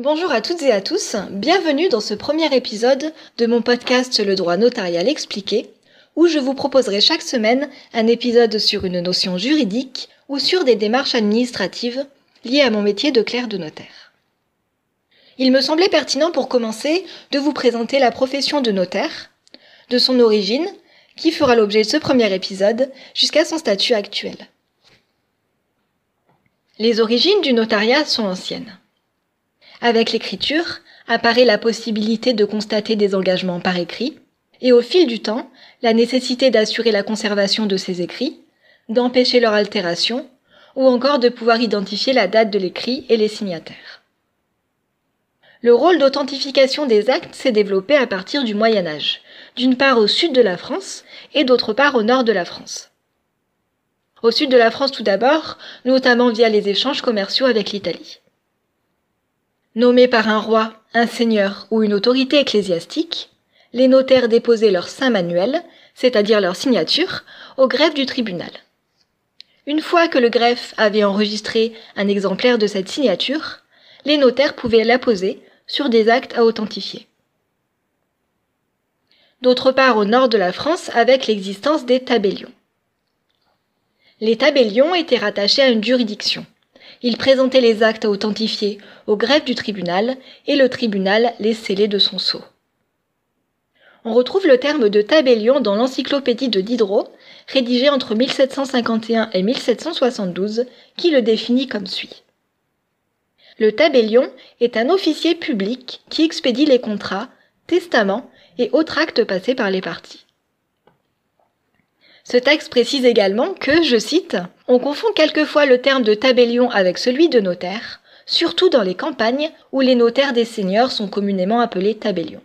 Bonjour à toutes et à tous, bienvenue dans ce premier épisode de mon podcast Le droit notarial expliqué, où je vous proposerai chaque semaine un épisode sur une notion juridique ou sur des démarches administratives liées à mon métier de clerc de notaire. Il me semblait pertinent pour commencer de vous présenter la profession de notaire, de son origine, qui fera l'objet de ce premier épisode, jusqu'à son statut actuel. Les origines du notariat sont anciennes. Avec l'écriture apparaît la possibilité de constater des engagements par écrit, et au fil du temps, la nécessité d'assurer la conservation de ces écrits, d'empêcher leur altération, ou encore de pouvoir identifier la date de l'écrit et les signataires. Le rôle d'authentification des actes s'est développé à partir du Moyen Âge, d'une part au sud de la France et d'autre part au nord de la France. Au sud de la France tout d'abord, notamment via les échanges commerciaux avec l'Italie. Nommés par un roi, un seigneur ou une autorité ecclésiastique, les notaires déposaient leur saint manuel, c'est-à-dire leur signature, au greffe du tribunal. Une fois que le greffe avait enregistré un exemplaire de cette signature, les notaires pouvaient l'apposer sur des actes à authentifier. D'autre part au nord de la France avec l'existence des tabellions. Les tabellions étaient rattachés à une juridiction. Il présentait les actes à authentifier au greffe du tribunal et le tribunal les scellait de son sceau. On retrouve le terme de tabellion dans l'encyclopédie de Diderot, rédigée entre 1751 et 1772, qui le définit comme suit. Le tabellion est un officier public qui expédie les contrats, testaments et autres actes passés par les parties. Ce texte précise également que, je cite, on confond quelquefois le terme de tabellion avec celui de notaire, surtout dans les campagnes où les notaires des seigneurs sont communément appelés tabellions.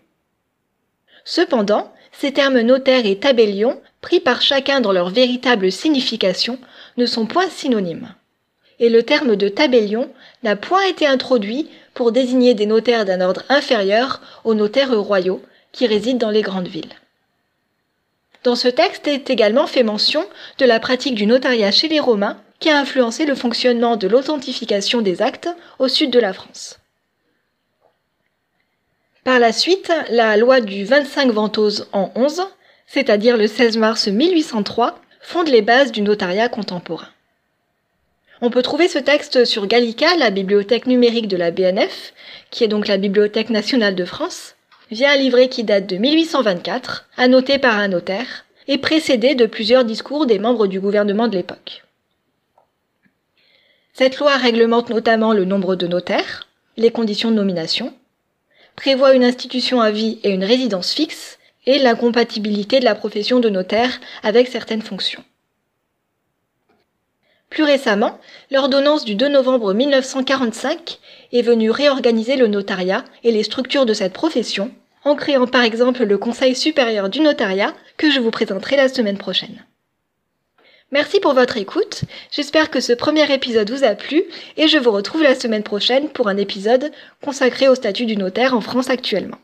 Cependant, ces termes notaire et tabellion, pris par chacun dans leur véritable signification, ne sont point synonymes. Et le terme de tabellion n'a point été introduit pour désigner des notaires d'un ordre inférieur aux notaires royaux qui résident dans les grandes villes. Dans ce texte est également fait mention de la pratique du notariat chez les Romains qui a influencé le fonctionnement de l'authentification des actes au sud de la France. Par la suite, la loi du 25 Ventose en 11, c'est-à-dire le 16 mars 1803, fonde les bases du notariat contemporain. On peut trouver ce texte sur Gallica, la bibliothèque numérique de la BNF, qui est donc la Bibliothèque nationale de France, via un livret qui date de 1824, annoté par un notaire, et précédé de plusieurs discours des membres du gouvernement de l'époque. Cette loi réglemente notamment le nombre de notaires, les conditions de nomination, prévoit une institution à vie et une résidence fixe, et l'incompatibilité de la profession de notaire avec certaines fonctions. Plus récemment, l'ordonnance du 2 novembre 1945 est venue réorganiser le notariat et les structures de cette profession, en créant par exemple le Conseil supérieur du notariat que je vous présenterai la semaine prochaine. Merci pour votre écoute, j'espère que ce premier épisode vous a plu et je vous retrouve la semaine prochaine pour un épisode consacré au statut du notaire en France actuellement.